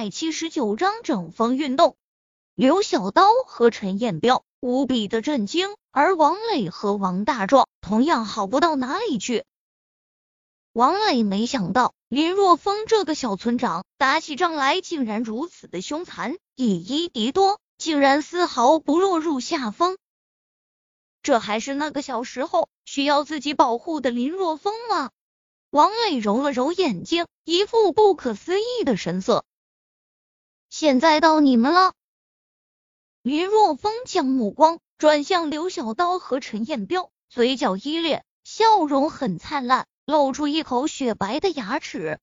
百七十九章整风运动。刘小刀和陈彦彪无比的震惊，而王磊和王大壮同样好不到哪里去。王磊没想到林若风这个小村长打起仗来竟然如此的凶残，以一敌多，竟然丝毫不落入下风。这还是那个小时候需要自己保护的林若风吗？王磊揉了揉眼睛，一副不可思议的神色。现在到你们了。林若风将目光转向刘小刀和陈彦彪，嘴角一咧，笑容很灿烂，露出一口雪白的牙齿。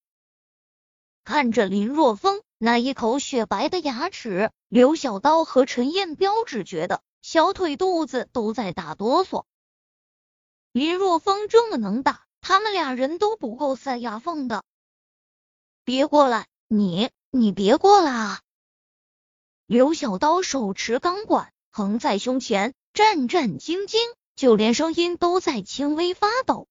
看着林若风那一口雪白的牙齿，刘小刀和陈彦彪只觉得小腿肚子都在打哆嗦。林若风这么能打，他们俩人都不够塞牙缝的。别过来，你你别过来啊！刘小刀手持钢管横在胸前，战战兢兢，就连声音都在轻微发抖。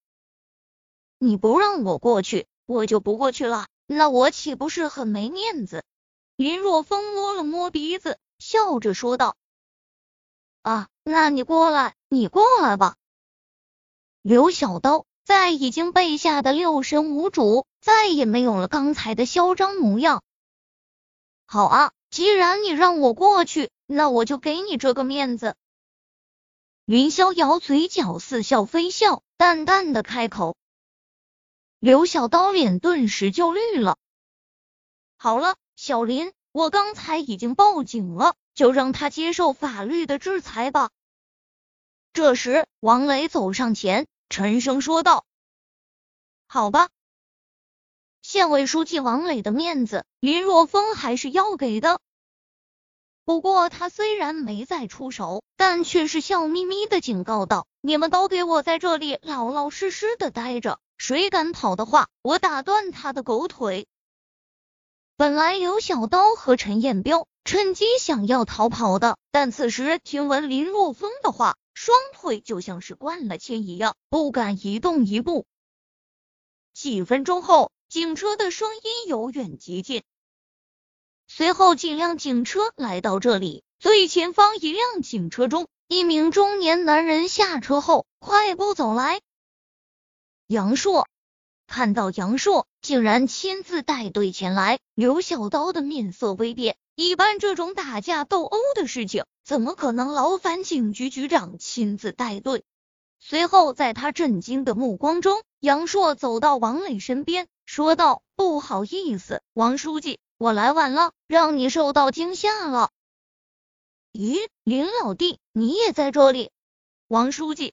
你不让我过去，我就不过去了，那我岂不是很没面子？林若风摸了摸鼻子，笑着说道：“啊，那你过来，你过来吧。”刘小刀在已经被吓得六神无主，再也没有了刚才的嚣张模样。好啊。既然你让我过去，那我就给你这个面子。云逍遥嘴角似笑非笑，淡淡的开口。刘小刀脸顿时就绿了。好了，小林，我刚才已经报警了，就让他接受法律的制裁吧。这时，王磊走上前，沉声说道：“好吧。”县委书记王磊的面子，林若风还是要给的。不过他虽然没再出手，但却是笑眯眯的警告道：“你们都给我在这里老老实实的待着，谁敢跑的话，我打断他的狗腿。”本来刘小刀和陈彦彪趁机想要逃跑的，但此时听闻林若风的话，双腿就像是灌了铅一样，不敢移动一步。几分钟后。警车的声音由远及近，随后几辆警车来到这里。最前方一辆警车中，一名中年男人下车后快步走来。杨硕看到杨硕竟然亲自带队前来，刘小刀的面色微变。一般这种打架斗殴的事情，怎么可能劳烦警局局长亲自带队？随后，在他震惊的目光中，杨硕走到王磊身边。说道：“不好意思，王书记，我来晚了，让你受到惊吓了。”咦，林老弟，你也在这里？王书记，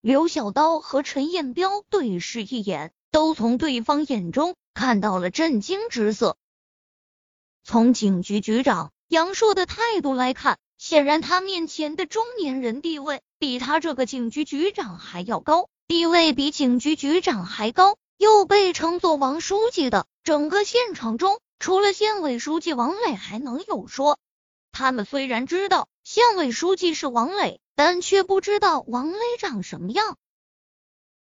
刘小刀和陈彦彪对视一眼，都从对方眼中看到了震惊之色。从警局局长杨硕的态度来看，显然他面前的中年人地位比他这个警局局长还要高，地位比警局局长还高。又被称作王书记的，整个现场中，除了县委书记王磊，还能有说？他们虽然知道县委书记是王磊，但却不知道王磊长什么样。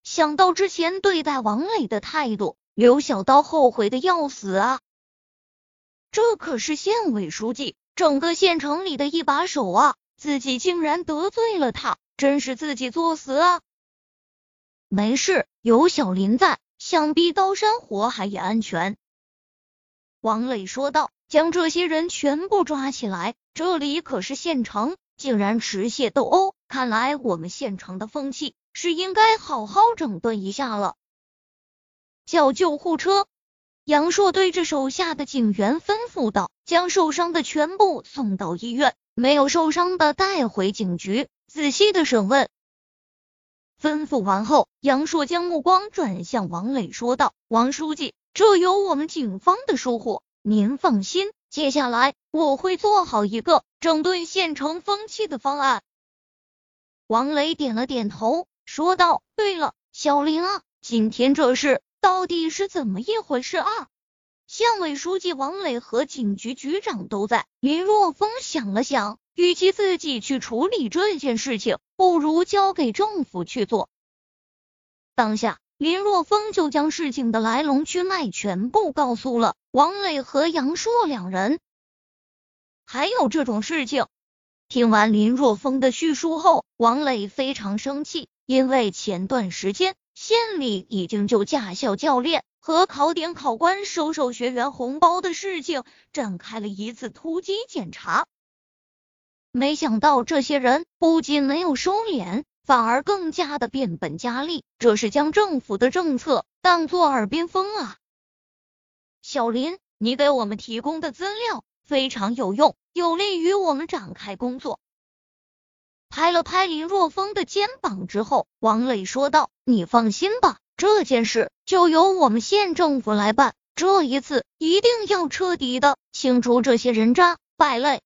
想到之前对待王磊的态度，刘小刀后悔的要死啊！这可是县委书记，整个县城里的一把手啊，自己竟然得罪了他，真是自己作死啊！没事，有小林在。想必刀山火海也安全。王磊说道：“将这些人全部抓起来，这里可是县城，竟然持械斗殴，看来我们县城的风气是应该好好整顿一下了。”叫救护车！杨硕对着手下的警员吩咐道：“将受伤的全部送到医院，没有受伤的带回警局，仔细的审问。”吩咐完后，杨硕将目光转向王磊，说道：“王书记，这有我们警方的疏忽，您放心，接下来我会做好一个整顿县城风气的方案。”王磊点了点头，说道：“对了，小林啊，今天这事到底是怎么一回事啊？”县委书记王磊和警局局长都在。林若风想了想。与其自己去处理这件事情，不如交给政府去做。当下，林若风就将事情的来龙去脉全部告诉了王磊和杨硕两人。还有这种事情？听完林若风的叙述后，王磊非常生气，因为前段时间县里已经就驾校教练和考点考官收受学员红包的事情展开了一次突击检查。没想到这些人不仅没有收敛，反而更加的变本加厉，这是将政府的政策当作耳边风啊！小林，你给我们提供的资料。非常有用，有利于我们展开工作。拍了拍林若风的肩膀之后，王磊说道：“你放心吧，这件事就由我们县政府来办。这一次一定要彻底的清除这些人渣败类。”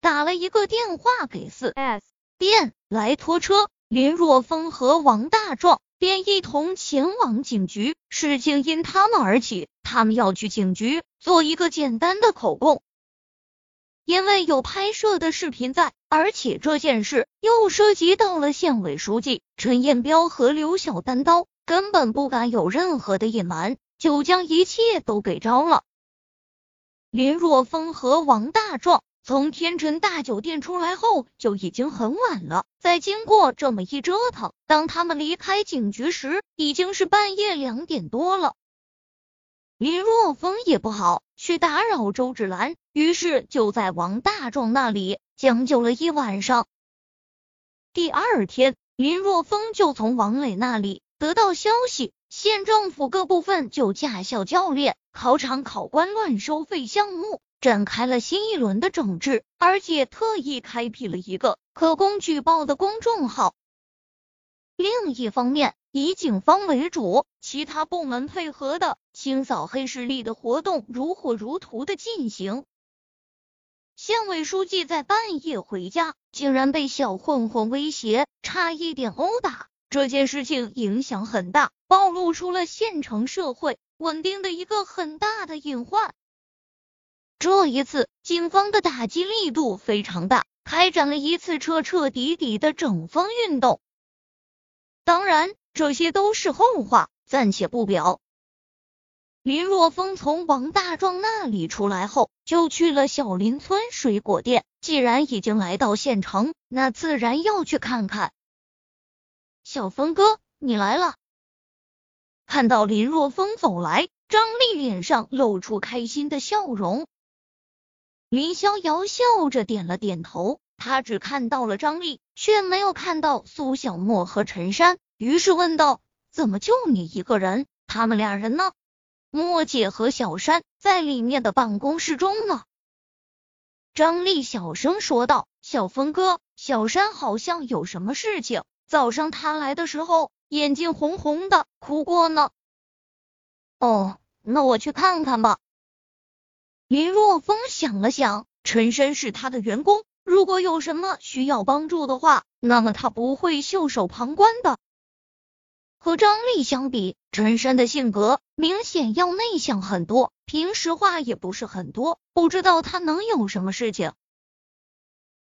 打了一个电话给四 S 便来拖车，林若风和王大壮便一同前往警局。事情因他们而起，他们要去警局。做一个简单的口供，因为有拍摄的视频在，而且这件事又涉及到了县委书记陈彦彪和刘晓丹刀，根本不敢有任何的隐瞒，就将一切都给招了。林若风和王大壮从天辰大酒店出来后，就已经很晚了。再经过这么一折腾，当他们离开警局时，已经是半夜两点多了。林若风也不好去打扰周芷兰，于是就在王大壮那里将就了一晚上。第二天，林若风就从王磊那里得到消息，县政府各部分就驾校教练、考场考官乱收费项目展开了新一轮的整治，而且特意开辟了一个可供举报的公众号。另一方面，以警方为主，其他部门配合的清扫黑势力的活动如火如荼的进行。县委书记在半夜回家，竟然被小混混威胁，差一点殴打。这件事情影响很大，暴露出了县城社会稳定的一个很大的隐患。这一次，警方的打击力度非常大，开展了一次彻彻底底的整风运动。当然，这些都是后话，暂且不表。林若风从王大壮那里出来后，就去了小林村水果店。既然已经来到县城，那自然要去看看。小峰哥，你来了！看到林若风走来，张丽脸上露出开心的笑容。林逍遥笑着点了点头。他只看到了张丽，却没有看到苏小沫和陈山，于是问道：“怎么就你一个人？他们俩人呢？莫姐和小山在里面的办公室中呢。”张丽小声说道：“小峰哥，小山好像有什么事情，早上他来的时候眼睛红红的，哭过呢。”哦，那我去看看吧。林若风想了想，陈深是他的员工。如果有什么需要帮助的话，那么他不会袖手旁观的。和张丽相比，陈山的性格明显要内向很多，平时话也不是很多。不知道他能有什么事情